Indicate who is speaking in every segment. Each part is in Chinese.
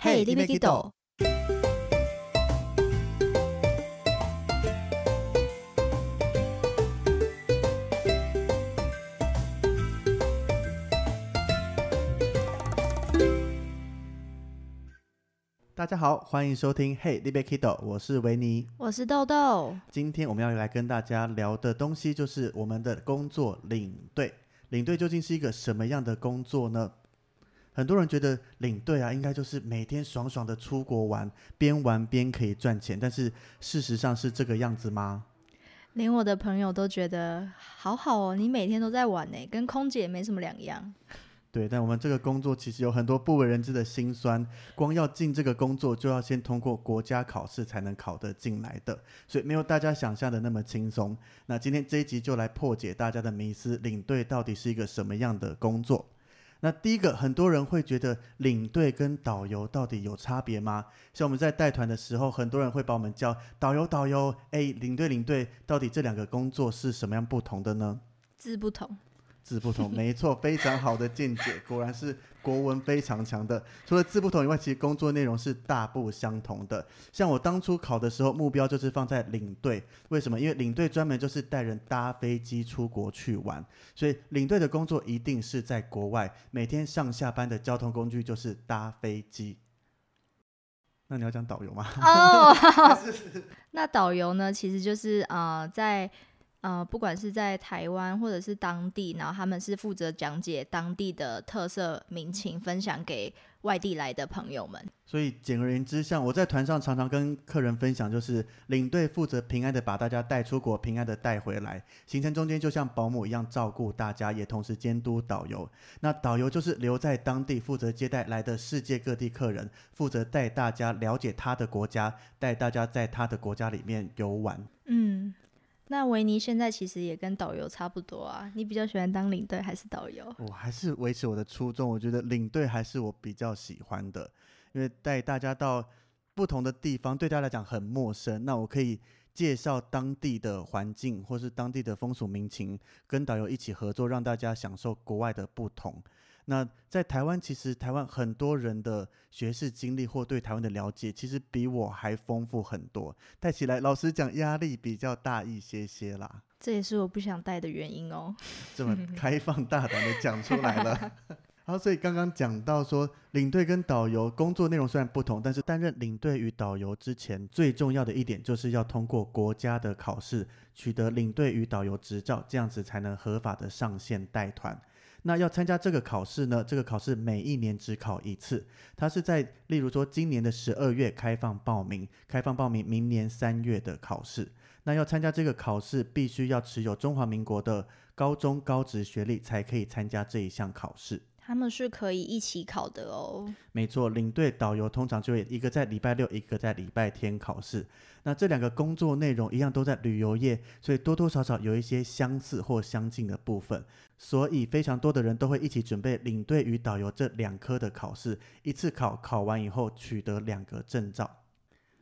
Speaker 1: 嘿你要去倒？
Speaker 2: 大家好，欢迎收听 Hey, l i b e Kido，我是维尼。
Speaker 1: 我是豆豆。
Speaker 2: 今天我们要来跟大家聊的东西就是我们的工作领队。领队究竟是一个什么样的工作呢？很多人觉得领队啊，应该就是每天爽爽的出国玩，边玩边可以赚钱。但是事实上是这个样子吗？
Speaker 1: 连我的朋友都觉得好好哦，你每天都在玩呢，跟空姐没什么两样。
Speaker 2: 对，但我们这个工作其实有很多不为人知的辛酸。光要进这个工作，就要先通过国家考试才能考得进来的，所以没有大家想象的那么轻松。那今天这一集就来破解大家的迷思：领队到底是一个什么样的工作？那第一个，很多人会觉得领队跟导游到底有差别吗？像我们在带团的时候，很多人会把我们叫导游，导游，哎，领队，领队，到底这两个工作是什么样不同的呢？
Speaker 1: 字不同。
Speaker 2: 字不同，没错，非常好的见解，果然是国文非常强的。除了字不同以外，其实工作内容是大不相同的。像我当初考的时候，目标就是放在领队，为什么？因为领队专门就是带人搭飞机出国去玩，所以领队的工作一定是在国外，每天上下班的交通工具就是搭飞机。那你要讲导游吗？
Speaker 1: 哦，那导游呢？其实就是啊，在。呃，不管是在台湾或者是当地，然后他们是负责讲解当地的特色民情，分享给外地来的朋友们。
Speaker 2: 所以简而言之，像我在团上常常跟客人分享，就是领队负责平安的把大家带出国，平安的带回来。行程中间就像保姆一样照顾大家，也同时监督导游。那导游就是留在当地负责接待来的世界各地客人，负责带大家了解他的国家，带大家在他的国家里面游玩。
Speaker 1: 嗯。那维尼现在其实也跟导游差不多啊，你比较喜欢当领队还是导游？
Speaker 2: 我还是维持我的初衷，我觉得领队还是我比较喜欢的，因为带大家到不同的地方，对大家来讲很陌生，那我可以介绍当地的环境或是当地的风俗民情，跟导游一起合作，让大家享受国外的不同。那在台湾，其实台湾很多人的学士经历或对台湾的了解，其实比我还丰富很多。带起来，老实讲，压力比较大一些些啦。
Speaker 1: 这也是我不想带的原因哦。
Speaker 2: 这么 开放大胆的讲出来了。好，所以刚刚讲到说，领队跟导游工作内容虽然不同，但是担任领队与导游之前，最重要的一点就是要通过国家的考试，取得领队与导游执照，这样子才能合法的上线带团。那要参加这个考试呢？这个考试每一年只考一次，它是在例如说今年的十二月开放报名，开放报名明年三月的考试。那要参加这个考试，必须要持有中华民国的高中高职学历，才可以参加这一项考试。
Speaker 1: 他们是可以一起考的哦。
Speaker 2: 没错，领队导游通常就会一个在礼拜六，一个在礼拜天考试。那这两个工作内容一样都在旅游业，所以多多少少有一些相似或相近的部分。所以非常多的人都会一起准备领队与导游这两科的考试，一次考考完以后取得两个证照。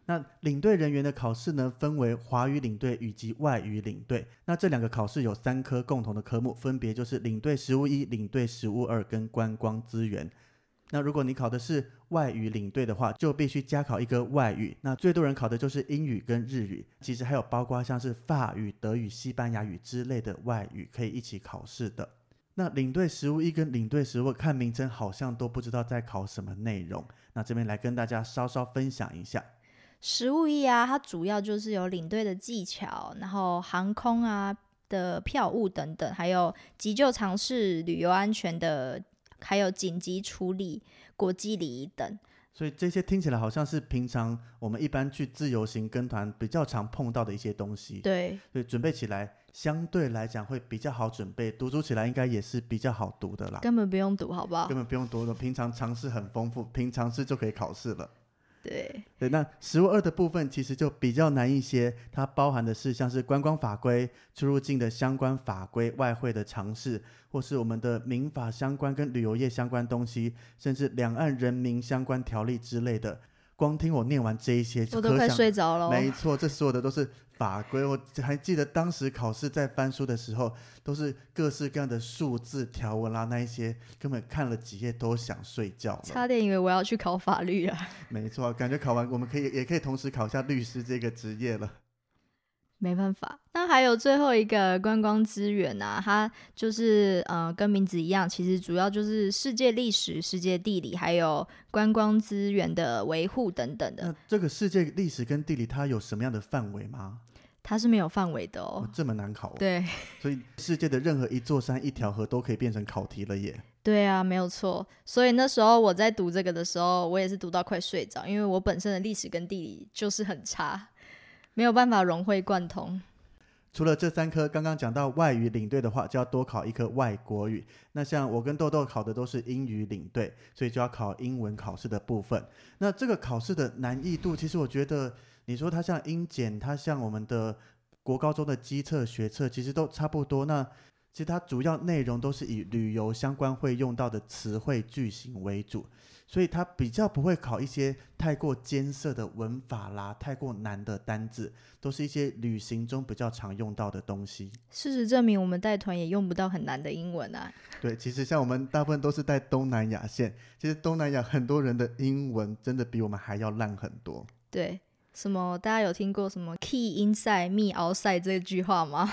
Speaker 2: 那领队人员的考试呢，分为华语领队以及外语领队。那这两个考试有三科共同的科目，分别就是领队实务一、领队实务二跟观光资源。那如果你考的是外语领队的话，就必须加考一个外语。那最多人考的就是英语跟日语，其实还有包括像是法语、德语、西班牙语之类的外语可以一起考试的。那领队实务一跟领队实务看名称好像都不知道在考什么内容。那这边来跟大家稍稍分享一下。
Speaker 1: 实物一啊，它主要就是有领队的技巧，然后航空啊的票务等等，还有急救常识、旅游安全的，还有紧急处理、国际礼仪等。
Speaker 2: 所以这些听起来好像是平常我们一般去自由行跟团比较常碰到的一些东西。
Speaker 1: 对，
Speaker 2: 所以准备起来相对来讲会比较好准备，读书起来应该也是比较好读的啦。
Speaker 1: 根本不用读，好不好？
Speaker 2: 根本不用读的，平常常识很丰富，平常识就可以考试了。
Speaker 1: 对
Speaker 2: 对，那实物二的部分其实就比较难一些，它包含的是像是观光法规、出入境的相关法规、外汇的尝试，或是我们的民法相关跟旅游业相关东西，甚至两岸人民相关条例之类的。光听我念完这一些，
Speaker 1: 我都快睡着了。
Speaker 2: 没错，这所有的都是法规。我还记得当时考试在翻书的时候，都是各式各样的数字条文啦，那一些根本看了几页都想睡觉。
Speaker 1: 差点以为我要去考法律啊。
Speaker 2: 没错，感觉考完我们可以也可以同时考一下律师这个职业了。
Speaker 1: 没办法，那还有最后一个观光资源啊，它就是呃跟名字一样，其实主要就是世界历史、世界地理，还有观光资源的维护等等的。
Speaker 2: 那这个世界历史跟地理它有什么样的范围吗？
Speaker 1: 它是没有范围的哦，
Speaker 2: 这么难考。
Speaker 1: 对，
Speaker 2: 所以世界的任何一座山、一条河都可以变成考题了耶。
Speaker 1: 对啊，没有错。所以那时候我在读这个的时候，我也是读到快睡着，因为我本身的历史跟地理就是很差。没有办法融会贯通。
Speaker 2: 除了这三科，刚刚讲到外语领队的话，就要多考一科外国语。那像我跟豆豆考的都是英语领队，所以就要考英文考试的部分。那这个考试的难易度，其实我觉得，你说它像英检，它像我们的国高中的基测、学测，其实都差不多。那其实它主要内容都是以旅游相关会用到的词汇句型为主。所以它比较不会考一些太过艰涩的文法啦，太过难的单字，都是一些旅行中比较常用到的东西。
Speaker 1: 事实证明，我们带团也用不到很难的英文啊。
Speaker 2: 对，其实像我们大部分都是带东南亚线，其实东南亚很多人的英文真的比我们还要烂很多。
Speaker 1: 对，什么大家有听过什么 “key inside me outside” 这句话吗？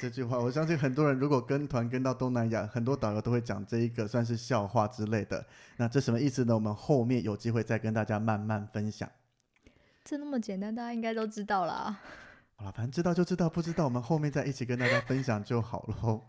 Speaker 2: 这句话，我相信很多人如果跟团跟到东南亚，很多导游都会讲这一个算是笑话之类的。那这什么意思呢？我们后面有机会再跟大家慢慢分享。
Speaker 1: 这那么简单，大家应该都知道啦。
Speaker 2: 好了，反正知道就知道，不知道我们后面再一起跟大家分享就好了。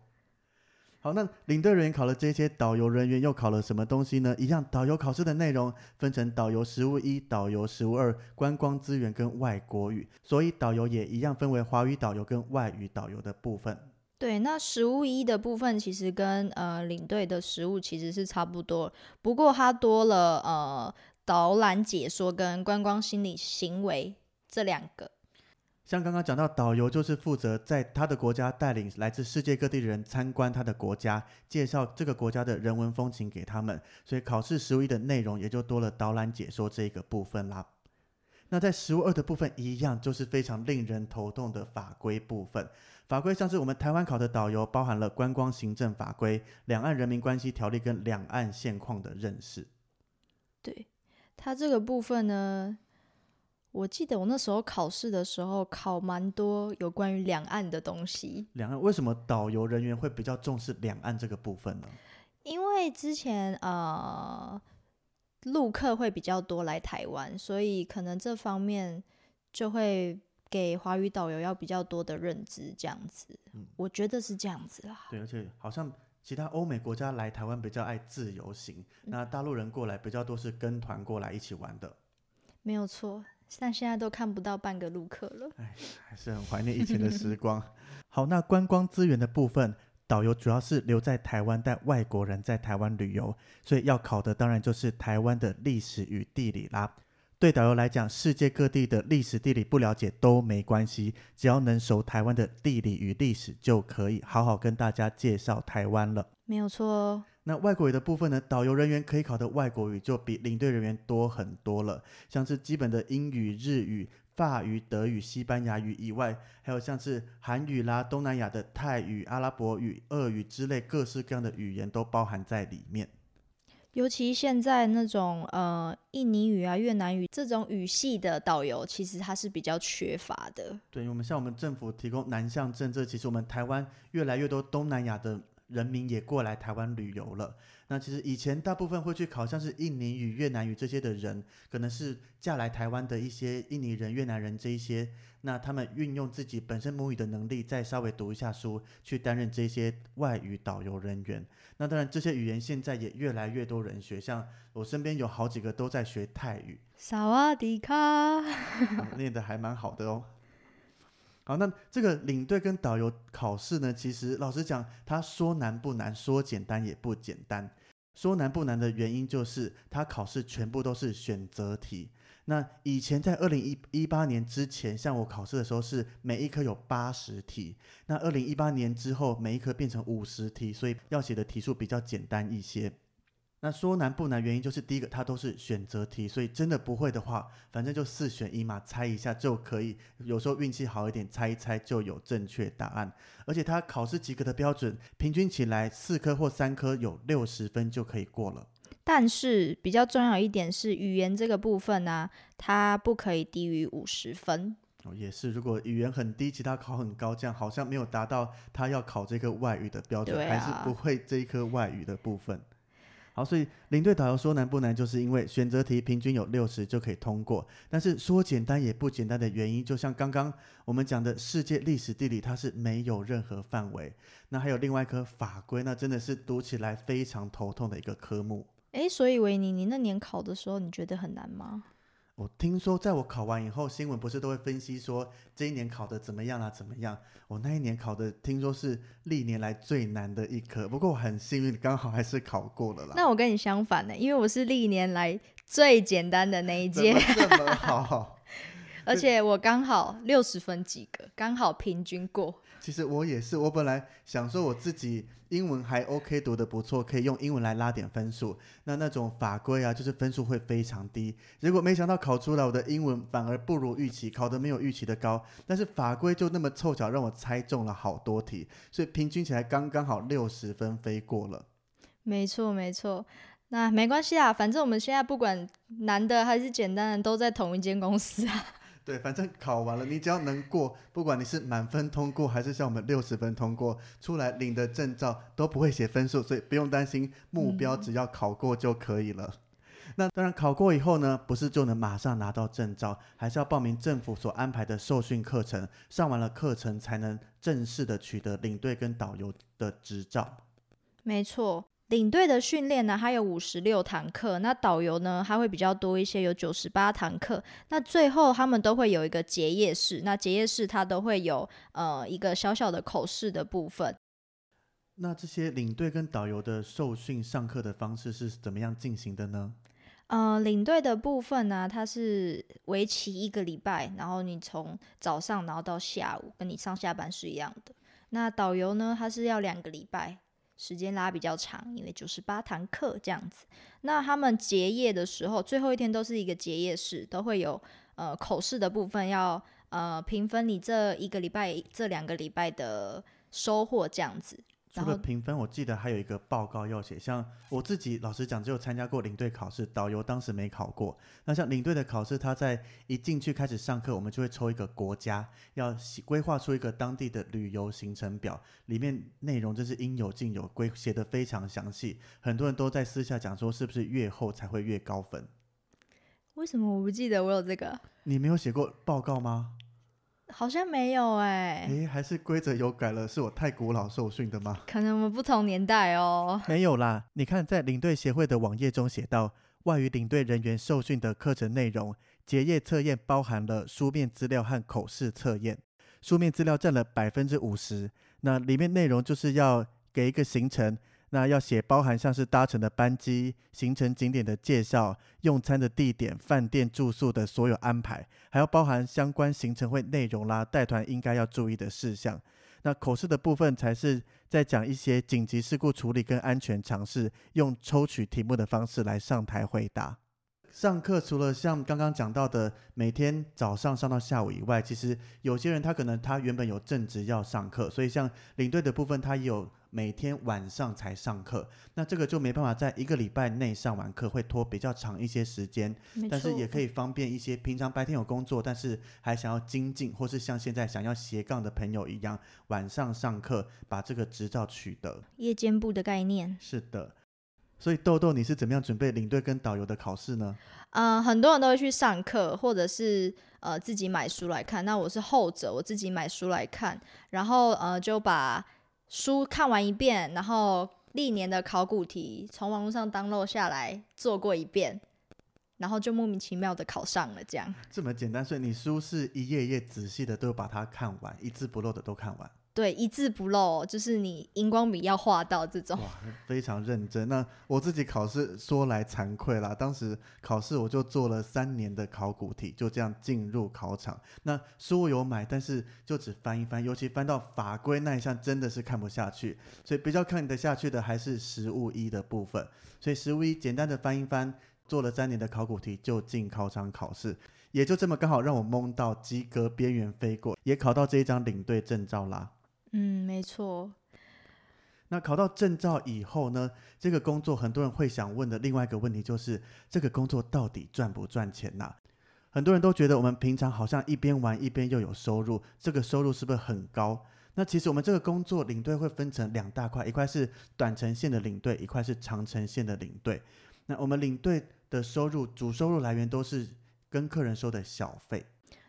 Speaker 2: 好，那领队人员考了这些，导游人员又考了什么东西呢？一样，导游考试的内容分成导游实务一、导游实务二、观光资源跟外国语，所以导游也一样分为华语导游跟外语导游的部分。
Speaker 1: 对，那实务一的部分其实跟呃领队的实务其实是差不多，不过它多了呃导览解说跟观光心理行为这两个。
Speaker 2: 像刚刚讲到，导游就是负责在他的国家带领来自世界各地的人参观他的国家，介绍这个国家的人文风情给他们。所以考试实务一的内容也就多了导览解说这一个部分啦。那在实务二的部分一样，就是非常令人头痛的法规部分。法规像是我们台湾考的导游，包含了观光行政法规、两岸人民关系条例跟两岸现况的认识。
Speaker 1: 对，它这个部分呢。我记得我那时候考试的时候考蛮多有关于两岸的东西。
Speaker 2: 两岸为什么导游人员会比较重视两岸这个部分呢？
Speaker 1: 因为之前呃陆客会比较多来台湾，所以可能这方面就会给华语导游要比较多的认知，这样子。嗯，我觉得是这样子啦。
Speaker 2: 对，而且好像其他欧美国家来台湾比较爱自由行，那大陆人过来比较多是跟团过来一起玩的。
Speaker 1: 没有错。但现在都看不到半个路客了，哎，
Speaker 2: 还是很怀念以前的时光。好，那观光资源的部分，导游主要是留在台湾带外国人在台湾旅游，所以要考的当然就是台湾的历史与地理啦。对导游来讲，世界各地的历史地理不了解都没关系，只要能熟台湾的地理与历史，就可以好好跟大家介绍台湾了。
Speaker 1: 没有错哦。
Speaker 2: 那外国语的部分呢？导游人员可以考的外国语就比领队人员多很多了，像是基本的英语、日语、法语、德语、西班牙语以外，还有像是韩语啦、东南亚的泰语、阿拉伯语、俄语之类各式各样的语言都包含在里面。
Speaker 1: 尤其现在那种呃印尼语啊、越南语这种语系的导游，其实它是比较缺乏的。
Speaker 2: 对，我们像我们政府提供南向政策，其实我们台湾越来越多东南亚的。人民也过来台湾旅游了。那其实以前大部分会去考像是印尼语、越南语这些的人，可能是嫁来台湾的一些印尼人、越南人这一些。那他们运用自己本身母语的能力，再稍微读一下书，去担任这些外语导游人员。那当然，这些语言现在也越来越多人学，像我身边有好几个都在学泰语。
Speaker 1: 萨瓦迪卡，
Speaker 2: 念的还蛮好的哦。好，那这个领队跟导游考试呢？其实老实讲，他说难不难，说简单也不简单。说难不难的原因就是，他考试全部都是选择题。那以前在二零一一八年之前，像我考试的时候是每一科有八十题。那二零一八年之后，每一科变成五十题，所以要写的题数比较简单一些。那说难不难，原因就是第一个，它都是选择题，所以真的不会的话，反正就四选一嘛，猜一下就可以。有时候运气好一点，猜一猜就有正确答案。而且它考试及格的标准，平均起来四科或三科有六十分就可以过了。
Speaker 1: 但是比较重要一点是语言这个部分呢，它不可以低于五十分。
Speaker 2: 哦，也是，如果语言很低，其他考很高，这样好像没有达到他要考这个外语的标准，还是不会这一科外语的部分。好，所以领队导游说难不难，就是因为选择题平均有六十就可以通过。但是说简单也不简单的原因，就像刚刚我们讲的世界历史地理，它是没有任何范围。那还有另外一科法规，那真的是读起来非常头痛的一个科目。
Speaker 1: 诶，所以维尼，你那年考的时候，你觉得很难吗？
Speaker 2: 我听说，在我考完以后，新闻不是都会分析说这一年考的怎么样啊？怎么样？我那一年考的，听说是历年来最难的一科。不过我很幸运，刚好还是考过了啦。
Speaker 1: 那我跟你相反呢，因为我是历年来最简单的那一届。
Speaker 2: 这么好？
Speaker 1: 而且我刚好六十分及格，刚好平均过。
Speaker 2: 其实我也是，我本来想说我自己英文还 OK，读的不错，可以用英文来拉点分数。那那种法规啊，就是分数会非常低。结果没想到考出来我的英文反而不如预期，考的没有预期的高。但是法规就那么凑巧让我猜中了好多题，所以平均起来刚刚好六十分飞过了。
Speaker 1: 没错没错，那没关系啊，反正我们现在不管难的还是简单的，都在同一间公司啊。
Speaker 2: 对，反正考完了，你只要能过，不管你是满分通过还是像我们六十分通过，出来领的证照都不会写分数，所以不用担心，目标只要考过就可以了。那当然，考过以后呢，不是就能马上拿到证照，还是要报名政府所安排的受训课程，上完了课程才能正式的取得领队跟导游的执照。
Speaker 1: 没错。领队的训练呢，它有五十六堂课。那导游呢，他会比较多一些，有九十八堂课。那最后他们都会有一个结业式。那结业式它都会有呃一个小小的口试的部分。
Speaker 2: 那这些领队跟导游的受训上课的方式是怎么样进行的呢？
Speaker 1: 呃，领队的部分呢，它是为期一个礼拜，然后你从早上然后到下午，跟你上下班是一样的。那导游呢，他是要两个礼拜。时间拉比较长，因为九十八堂课这样子。那他们结业的时候，最后一天都是一个结业式，都会有呃口试的部分，要呃评分你这一个礼拜、这两个礼拜的收获这样子。
Speaker 2: 除了评分，我记得还有一个报告要写。像我自己，老实讲，只有参加过领队考试，导游当时没考过。那像领队的考试，他在一进去开始上课，我们就会抽一个国家，要规划出一个当地的旅游行程表，里面内容真是应有尽有，规写的非常详细。很多人都在私下讲说，是不是越后才会越高分？
Speaker 1: 为什么我不记得我有这个？
Speaker 2: 你没有写过报告吗？
Speaker 1: 好像没有哎，
Speaker 2: 诶，还是规则有改了？是我太古老受训的吗？
Speaker 1: 可能我们不同年代哦。
Speaker 2: 没有啦，你看在领队协会的网页中写到，外语领队人员受训的课程内容，结业测验包含了书面资料和口试测验，书面资料占了百分之五十，那里面内容就是要给一个行程。那要写包含像是搭乘的班机、行程景点的介绍、用餐的地点、饭店住宿的所有安排，还要包含相关行程会内容啦、带团应该要注意的事项。那口试的部分才是在讲一些紧急事故处理跟安全常识，用抽取题目的方式来上台回答。上课除了像刚刚讲到的每天早上上到下午以外，其实有些人他可能他原本有正职要上课，所以像领队的部分，他有每天晚上才上课。那这个就没办法在一个礼拜内上完课，会拖比较长一些时间。但是也可以方便一些平常白天有工作，但是还想要精进，或是像现在想要斜杠的朋友一样，晚上上课把这个执照取得。
Speaker 1: 夜间部的概念。
Speaker 2: 是的。所以豆豆，你是怎么样准备领队跟导游的考试呢？
Speaker 1: 嗯，很多人都会去上课，或者是呃自己买书来看。那我是后者，我自己买书来看，然后呃就把书看完一遍，然后历年的考古题从网络上 download 下来做过一遍，然后就莫名其妙的考上了。这样
Speaker 2: 这么简单，所以你书是一页一页仔细的都把它看完，一字不漏的都看完。
Speaker 1: 对，一字不漏，就是你荧光笔要画到这种。
Speaker 2: 哇，非常认真。那我自己考试说来惭愧啦，当时考试我就做了三年的考古题，就这样进入考场。那书有买，但是就只翻一翻，尤其翻到法规那一项，真的是看不下去。所以比较看得下去的还是实物一的部分。所以实物一简单的翻一翻，做了三年的考古题就进考场考试，也就这么刚好让我蒙到及格边缘飞过，也考到这一张领队证照啦。
Speaker 1: 嗯，没错。
Speaker 2: 那考到证照以后呢？这个工作很多人会想问的另外一个问题就是，这个工作到底赚不赚钱呐？很多人都觉得我们平常好像一边玩一边又有收入，这个收入是不是很高？那其实我们这个工作领队会分成两大块，一块是短程线的领队，一块是长程线的领队。那我们领队的收入主收入来源都是跟客人收的小费。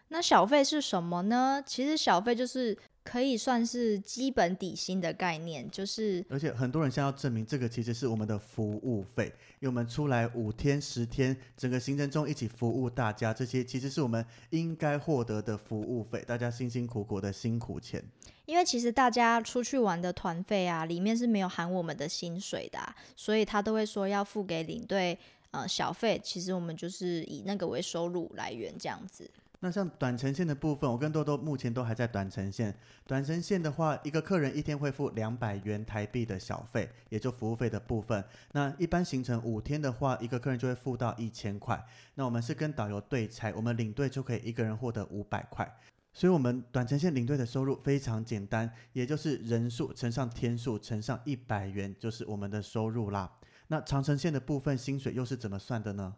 Speaker 1: 那小费是什么呢？其实小费就是。可以算是基本底薪的概念，就是。
Speaker 2: 而且很多人现在要证明这个其实是我们的服务费，因为我们出来五天十天，整个行程中一起服务大家，这些其实是我们应该获得的服务费，大家辛辛苦苦的辛苦钱。
Speaker 1: 因为其实大家出去玩的团费啊，里面是没有含我们的薪水的，所以他都会说要付给领队呃小费，其实我们就是以那个为收入来源这样子。
Speaker 2: 那像短程线的部分，我跟多多目前都还在短程线。短程线的话，一个客人一天会付两百元台币的小费，也就服务费的部分。那一般行程五天的话，一个客人就会付到一千块。那我们是跟导游对拆，我们领队就可以一个人获得五百块。所以，我们短程线领队的收入非常简单，也就是人数乘上天数乘上一百元，就是我们的收入啦。那长程线的部分薪水又是怎么算的呢？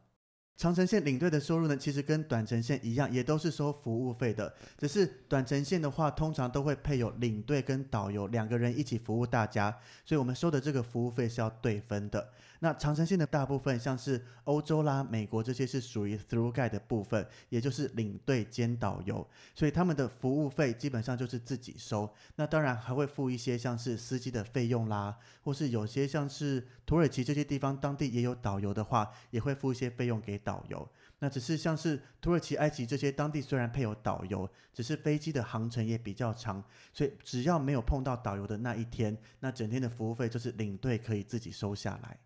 Speaker 2: 长城线领队的收入呢，其实跟短程线一样，也都是收服务费的。只是短程线的话，通常都会配有领队跟导游两个人一起服务大家，所以我们收的这个服务费是要对分的。那长城线的大部分，像是欧洲啦、美国这些是属于 through guide 的部分，也就是领队兼导游，所以他们的服务费基本上就是自己收。那当然还会付一些像是司机的费用啦，或是有些像是土耳其这些地方当地也有导游的话，也会付一些费用给导游。那只是像是土耳其、埃及这些当地虽然配有导游，只是飞机的航程也比较长，所以只要没有碰到导游的那一天，那整天的服务费就是领队可以自己收下来。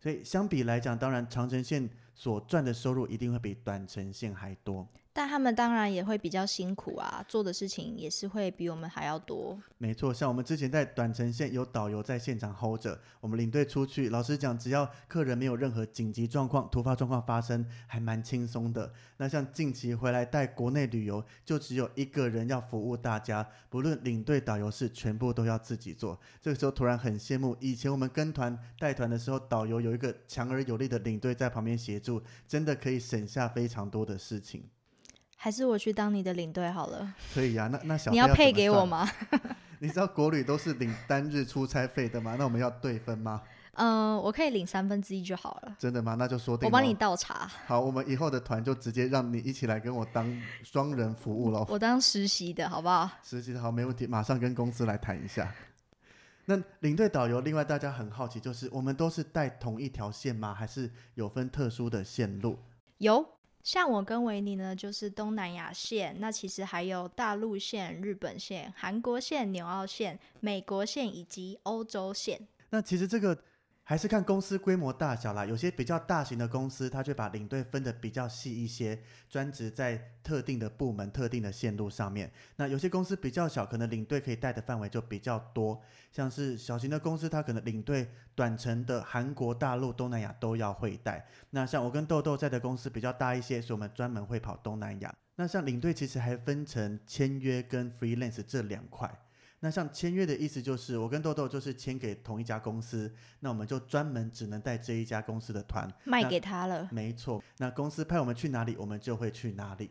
Speaker 2: 所以相比来讲，当然长城线所赚的收入一定会比短程线还多。
Speaker 1: 但他们当然也会比较辛苦啊，做的事情也是会比我们还要多。
Speaker 2: 没错，像我们之前在短程线有导游在现场 hold 着，我们领队出去，老实讲，只要客人没有任何紧急状况、突发状况发生，还蛮轻松的。那像近期回来带国内旅游，就只有一个人要服务大家，不论领队导游是全部都要自己做。这个时候突然很羡慕，以前我们跟团带团的时候，导游有一个强而有力的领队在旁边协助，真的可以省下非常多的事情。
Speaker 1: 还是我去当你的领队好了。
Speaker 2: 可以呀，那那小
Speaker 1: 你要配给我吗？
Speaker 2: 你知道国旅都是领单日出差费的吗？那我们要对分吗？
Speaker 1: 嗯，我可以领三分之一就好了。
Speaker 2: 真的吗？那就说定。
Speaker 1: 我帮你倒茶。
Speaker 2: 好，我们以后的团就直接让你一起来跟我当双人服务喽。
Speaker 1: 我当实习的好不好？
Speaker 2: 实习的好，没问题，马上跟公司来谈一下。那领队导游，另外大家很好奇，就是我们都是带同一条线吗？还是有分特殊的线路？
Speaker 1: 有。像我跟维尼呢，就是东南亚线，那其实还有大陆线、日本线、韩国线、纽澳线、美国线以及欧洲线。
Speaker 2: 那其实这个。还是看公司规模大小啦，有些比较大型的公司，他就把领队分得比较细一些，专职在特定的部门、特定的线路上面。那有些公司比较小，可能领队可以带的范围就比较多，像是小型的公司，它可能领队短程的韩国、大陆、东南亚都要会带。那像我跟豆豆在的公司比较大一些，所以我们专门会跑东南亚。那像领队其实还分成签约跟 freelance 这两块。那像签约的意思就是，我跟豆豆就是签给同一家公司，那我们就专门只能带这一家公司的团，
Speaker 1: 卖给他了。
Speaker 2: 没错，那公司派我们去哪里，我们就会去哪里。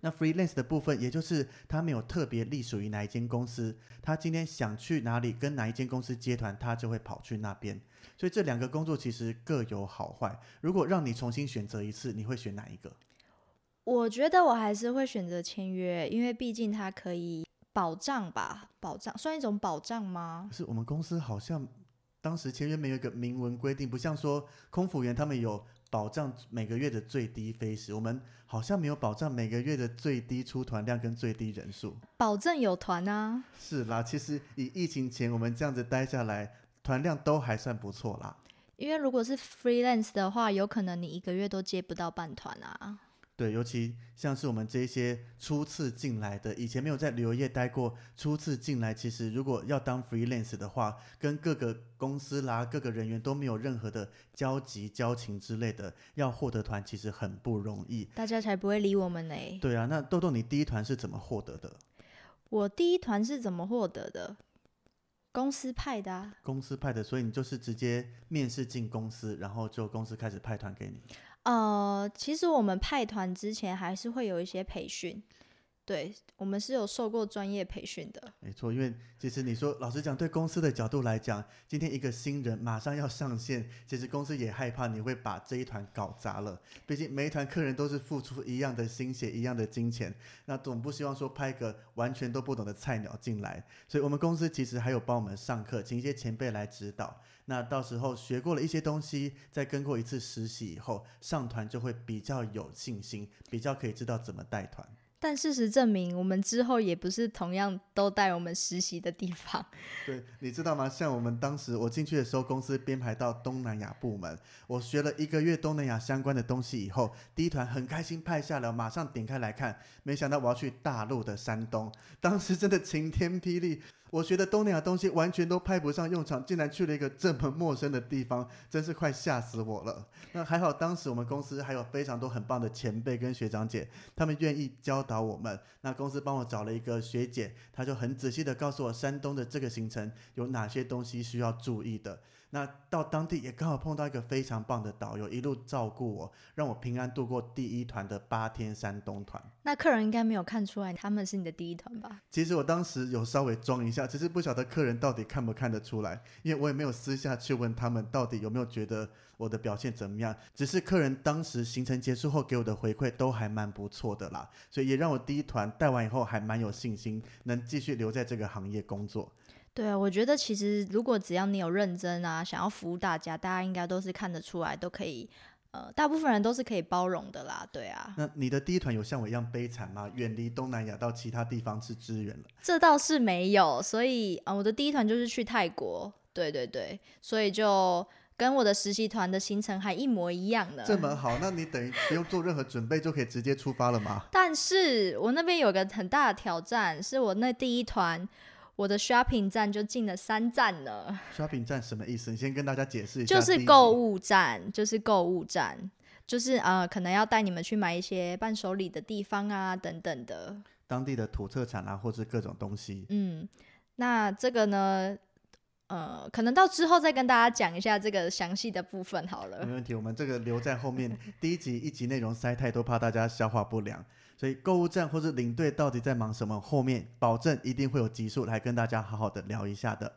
Speaker 2: 那 freelance 的部分，也就是他没有特别隶属于哪一间公司，他今天想去哪里，跟哪一间公司接团，他就会跑去那边。所以这两个工作其实各有好坏。如果让你重新选择一次，你会选哪一个？
Speaker 1: 我觉得我还是会选择签约，因为毕竟它可以。保障吧，保障算一种保障吗？
Speaker 2: 是我们公司好像当时签约没有一个明文规定，不像说空服员他们有保障每个月的最低飞时，我们好像没有保障每个月的最低出团量跟最低人数。
Speaker 1: 保证有团啊。
Speaker 2: 是啦，其实以疫情前我们这样子待下来，团量都还算不错啦。
Speaker 1: 因为如果是 freelance 的话，有可能你一个月都接不到半团啊。
Speaker 2: 对，尤其像是我们这些初次进来的，以前没有在旅游业待过，初次进来，其实如果要当 freelance 的话，跟各个公司啦、各个人员都没有任何的交集、交情之类的，要获得团其实很不容易。
Speaker 1: 大家才不会理我们呢。
Speaker 2: 对啊，那豆豆，你第一团是怎么获得的？
Speaker 1: 我第一团是怎么获得的？公司派的啊。
Speaker 2: 公司派的，所以你就是直接面试进公司，然后就公司开始派团给你。
Speaker 1: 呃，其实我们派团之前还是会有一些培训，对我们是有受过专业培训的。
Speaker 2: 没错，因为其实你说老实讲，对公司的角度来讲，今天一个新人马上要上线，其实公司也害怕你会把这一团搞砸了。毕竟每一团客人都是付出一样的心血、一样的金钱，那总不希望说派个完全都不懂的菜鸟进来。所以我们公司其实还有帮我们上课，请一些前辈来指导。那到时候学过了一些东西，再跟过一次实习以后，上团就会比较有信心，比较可以知道怎么带团。
Speaker 1: 但事实证明，我们之后也不是同样都带我们实习的地方。
Speaker 2: 对，你知道吗？像我们当时我进去的时候，公司编排到东南亚部门，我学了一个月东南亚相关的东西以后，第一团很开心派下了，马上点开来看，没想到我要去大陆的山东，当时真的晴天霹雳。我学的东南亚东西完全都派不上用场，竟然去了一个这么陌生的地方，真是快吓死我了。那还好，当时我们公司还有非常多很棒的前辈跟学长姐，他们愿意教导我们。那公司帮我找了一个学姐，她就很仔细的告诉我山东的这个行程有哪些东西需要注意的。那到当地也刚好碰到一个非常棒的导游，一路照顾我，让我平安度过第一团的八天山东团。
Speaker 1: 那客人应该没有看出来他们是你的第一团吧？
Speaker 2: 其实我当时有稍微装一下，只是不晓得客人到底看不看得出来，因为我也没有私下去问他们到底有没有觉得我的表现怎么样。只是客人当时行程结束后给我的回馈都还蛮不错的啦，所以也让我第一团带完以后还蛮有信心，能继续留在这个行业工作。
Speaker 1: 对啊，我觉得其实如果只要你有认真啊，想要服务大家，大家应该都是看得出来，都可以，呃，大部分人都是可以包容的啦。对啊。
Speaker 2: 那你的第一团有像我一样悲惨吗？远离东南亚到其他地方去支援了？
Speaker 1: 这倒是没有，所以啊，我的第一团就是去泰国。对对对，所以就跟我的实习团的行程还一模一样呢。
Speaker 2: 这么好，那你等于不用做任何准备就可以直接出发了吗？
Speaker 1: 但是我那边有个很大的挑战，是我那第一团。我的 shopping 站就进了三站了。
Speaker 2: shopping 站什么意思？你先跟大家解释一
Speaker 1: 下。就是购物站，就是购物站，就是呃，可能要带你们去买一些伴手礼的地方啊，等等的。
Speaker 2: 当地的土特产啊，或是各种东西。
Speaker 1: 嗯，那这个呢，呃，可能到之后再跟大家讲一下这个详细的部分好了。
Speaker 2: 没问题，我们这个留在后面。第一集一集内容塞太多，怕大家消化不良。所以购物站或者领队到底在忙什么？后面保证一定会有集数来跟大家好好的聊一下的。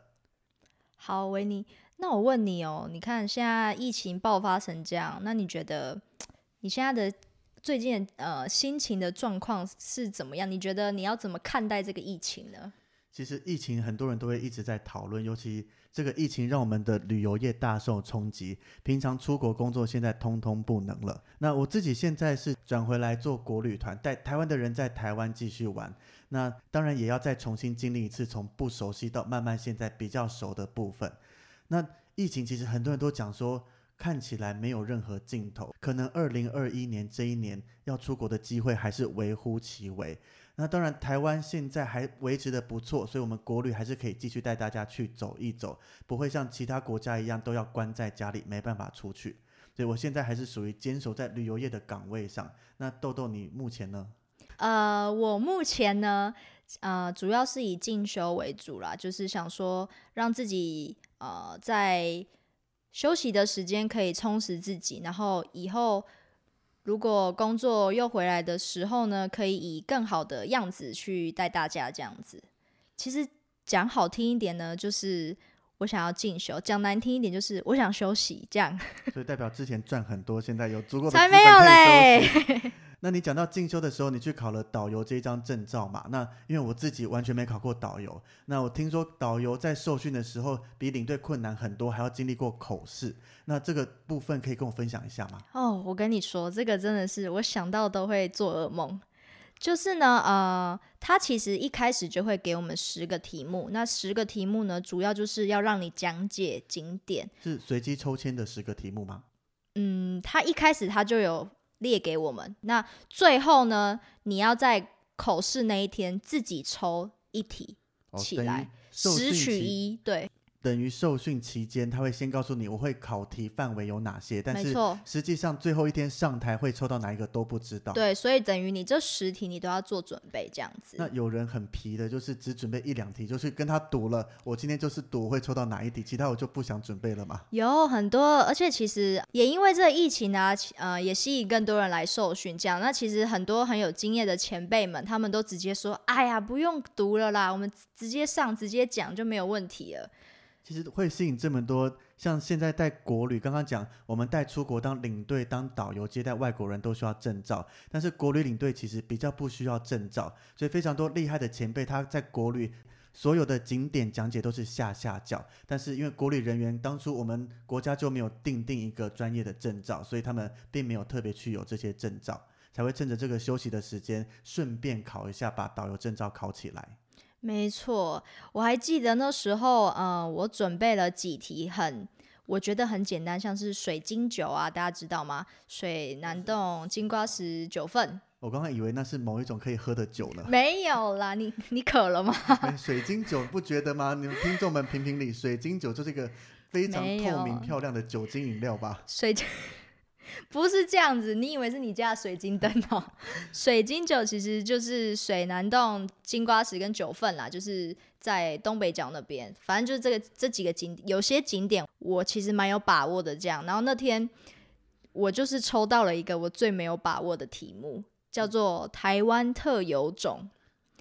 Speaker 1: 好，维尼，那我问你哦，你看现在疫情爆发成这样，那你觉得 你现在的最近呃心情的状况是怎么样？你觉得你要怎么看待这个疫情呢？
Speaker 2: 其实疫情很多人都会一直在讨论，尤其这个疫情让我们的旅游业大受冲击，平常出国工作现在通通不能了。那我自己现在是转回来做国旅团，带台湾的人在台湾继续玩。那当然也要再重新经历一次从不熟悉到慢慢现在比较熟的部分。那疫情其实很多人都讲说，看起来没有任何尽头，可能二零二一年这一年要出国的机会还是微乎其微。那当然，台湾现在还维持的不错，所以我们国旅还是可以继续带大家去走一走，不会像其他国家一样都要关在家里，没办法出去。所以我现在还是属于坚守在旅游业的岗位上。那豆豆，你目前呢？
Speaker 1: 呃，我目前呢，呃，主要是以进修为主啦，就是想说让自己呃在休息的时间可以充实自己，然后以后。如果工作又回来的时候呢，可以以更好的样子去带大家这样子。其实讲好听一点呢，就是我想要进修；讲难听一点，就是我想休息。这样，
Speaker 2: 所以代表之前赚很多，现在有足够的
Speaker 1: 才没有嘞。
Speaker 2: 那你讲到进修的时候，你去考了导游这一张证照嘛？那因为我自己完全没考过导游，那我听说导游在受训的时候比领队困难很多，还要经历过口试。那这个部分可以跟我分享一下吗？
Speaker 1: 哦，我跟你说，这个真的是我想到都会做噩梦。就是呢，呃，他其实一开始就会给我们十个题目，那十个题目呢，主要就是要让你讲解景点，
Speaker 2: 是随机抽签的十个题目吗？
Speaker 1: 嗯，他一开始他就有。列给我们，那最后呢？你要在口试那一天自己抽一题起来，十取一，对。
Speaker 2: 等于受训期间，他会先告诉你我会考题范围有哪些，但是实际上最后一天上台会抽到哪一个都不知道。
Speaker 1: 对，所以等于你这十题你都要做准备，这样子。
Speaker 2: 那有人很皮的，就是只准备一两题，就是跟他赌了，我今天就是赌会抽到哪一题，其他我就不想准备了嘛。
Speaker 1: 有很多，而且其实也因为这个疫情啊，呃，也吸引更多人来受训。这样，那其实很多很有经验的前辈们，他们都直接说：“哎呀，不用读了啦，我们直接上，直接讲就没有问题了。”
Speaker 2: 其实会吸引这么多，像现在带国旅，刚刚讲我们带出国当领队、当导游接待外国人都需要证照，但是国旅领队其实比较不需要证照，所以非常多厉害的前辈他在国旅所有的景点讲解都是下下教，但是因为国旅人员当初我们国家就没有定定一个专业的证照，所以他们并没有特别去有这些证照，才会趁着这个休息的时间顺便考一下，把导游证照考起来。
Speaker 1: 没错，我还记得那时候，呃，我准备了几题很，我觉得很简单，像是水晶酒啊，大家知道吗？水南洞金瓜石九份。
Speaker 2: 我刚刚以为那是某一种可以喝的酒呢。
Speaker 1: 没有啦，你你渴了吗？
Speaker 2: 水晶酒不觉得吗？你们听众们评评理，水晶酒就是一个非常透明漂亮的酒精饮料吧？
Speaker 1: 水晶。不是这样子，你以为是你家的水晶灯哦？水晶酒其实就是水南洞、金瓜石跟九份啦，就是在东北角那边。反正就是这个这几个景，有些景点我其实蛮有把握的。这样，然后那天我就是抽到了一个我最没有把握的题目，叫做台湾特有种。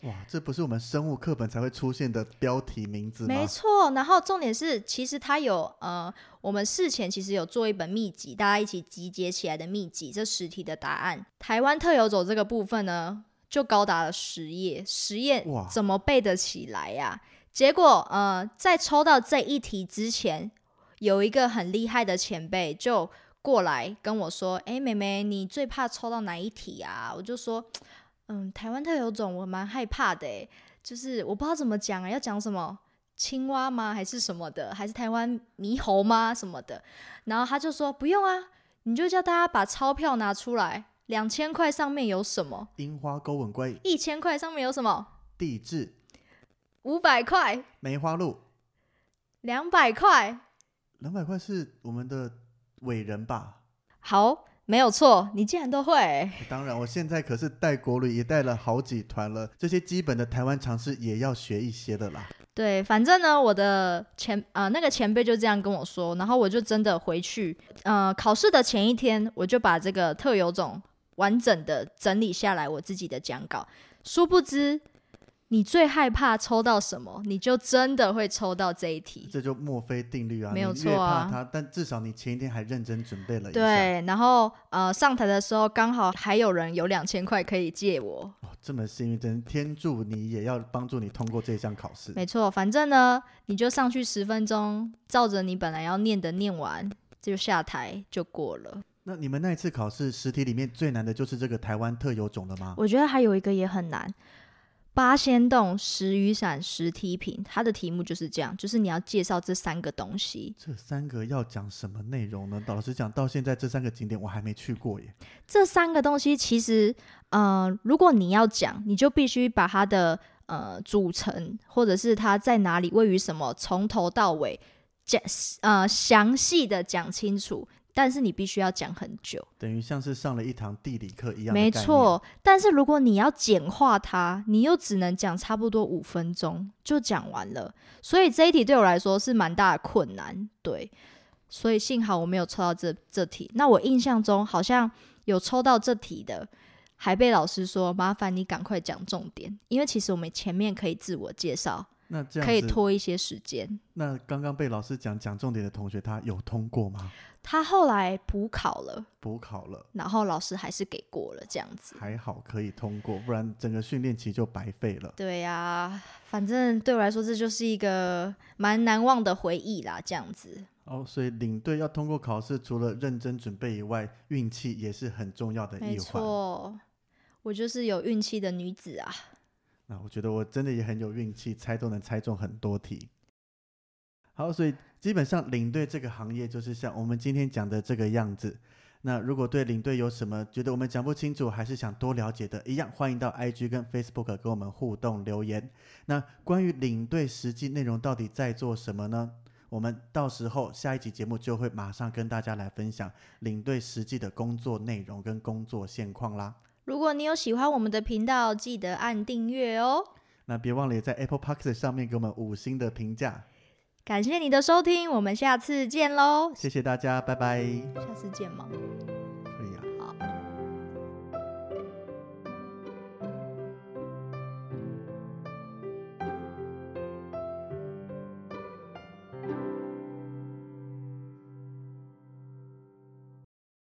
Speaker 2: 哇，这不是我们生物课本才会出现的标题名字吗？
Speaker 1: 没错，然后重点是，其实它有呃，我们事前其实有做一本秘籍，大家一起集结起来的秘籍，这十题的答案，台湾特有种这个部分呢，就高达了十页，十页怎么背得起来呀？结果呃，在抽到这一题之前，有一个很厉害的前辈就过来跟我说：“哎，妹妹，你最怕抽到哪一题啊？”我就说。嗯，台湾特有种我蛮害怕的诶，就是我不知道怎么讲啊，要讲什么青蛙吗？还是什么的？还是台湾猕猴吗？什么的？然后他就说不用啊，你就叫大家把钞票拿出来，两千块上面有什么？
Speaker 2: 樱花勾吻龟。
Speaker 1: 一千块上面有什么？
Speaker 2: 地质。
Speaker 1: 五百块。
Speaker 2: 梅花鹿。
Speaker 1: 两百块。
Speaker 2: 两百块是我们的伟人吧？
Speaker 1: 好。没有错，你竟然都会。
Speaker 2: 当然，我现在可是带国旅，也带了好几团了，这些基本的台湾常识也要学一些的啦。
Speaker 1: 对，反正呢，我的前啊那个前辈就这样跟我说，然后我就真的回去，呃，考试的前一天，我就把这个特有种完整的整理下来，我自己的讲稿。殊不知。你最害怕抽到什么，你就真的会抽到这一题。
Speaker 2: 这就墨菲定律啊，
Speaker 1: 没有错啊。
Speaker 2: 他，但至少你前一天还认真准备了一
Speaker 1: 下。对，然后呃，上台的时候刚好还有人有两千块可以借我。
Speaker 2: 哦，这么幸运，真天助你也要帮助你通过这项考试。
Speaker 1: 没错，反正呢，你就上去十分钟，照着你本来要念的念完，就下台就过了。
Speaker 2: 那你们那一次考试实体里面最难的就是这个台湾特有种了吗？
Speaker 1: 我觉得还有一个也很难。八仙洞十雨伞十梯坪，它的题目就是这样，就是你要介绍这三个东西。
Speaker 2: 这三个要讲什么内容呢？老实讲，到现在这三个景点我还没去过耶。
Speaker 1: 这三个东西其实，呃，如果你要讲，你就必须把它的呃组成，或者是它在哪里位于什么，从头到尾讲呃详细的讲清楚。但是你必须要讲很久，
Speaker 2: 等于像是上了一堂地理课一样。
Speaker 1: 没错，但是如果你要简化它，你又只能讲差不多五分钟就讲完了。所以这一题对我来说是蛮大的困难。对，所以幸好我没有抽到这这题。那我印象中好像有抽到这题的，还被老师说麻烦你赶快讲重点，因为其实我们前面可以自我介绍，
Speaker 2: 那这样
Speaker 1: 可以拖一些时间。
Speaker 2: 那刚刚被老师讲讲重点的同学，他有通过吗？
Speaker 1: 他后来补考了，
Speaker 2: 补考了，
Speaker 1: 然后老师还是给过了，这样子。
Speaker 2: 还好可以通过，不然整个训练期就白费了。
Speaker 1: 对呀、反正对我来说，这就是一个蛮难忘的回忆啦，这样子。
Speaker 2: 哦，所以领队要通过考试，除了认真准备以外，运气也是很重要的
Speaker 1: 没
Speaker 2: 一环。
Speaker 1: 错，我就是有运气的女子啊。
Speaker 2: 那我觉得我真的也很有运气，猜都能猜中很多题。好，所以基本上领队这个行业就是像我们今天讲的这个样子。那如果对领队有什么觉得我们讲不清楚，还是想多了解的，一样欢迎到 IG 跟 Facebook 跟我们互动留言。那关于领队实际内容到底在做什么呢？我们到时候下一集节目就会马上跟大家来分享领队实际的工作内容跟工作现况啦。
Speaker 1: 如果你有喜欢我们的频道，记得按订阅哦。
Speaker 2: 那别忘了也在 Apple p o d c a s t 上面给我们五星的评价。
Speaker 1: 感谢你的收听，我们下次见喽。
Speaker 2: 谢谢大家，拜拜。
Speaker 1: 下次见吗？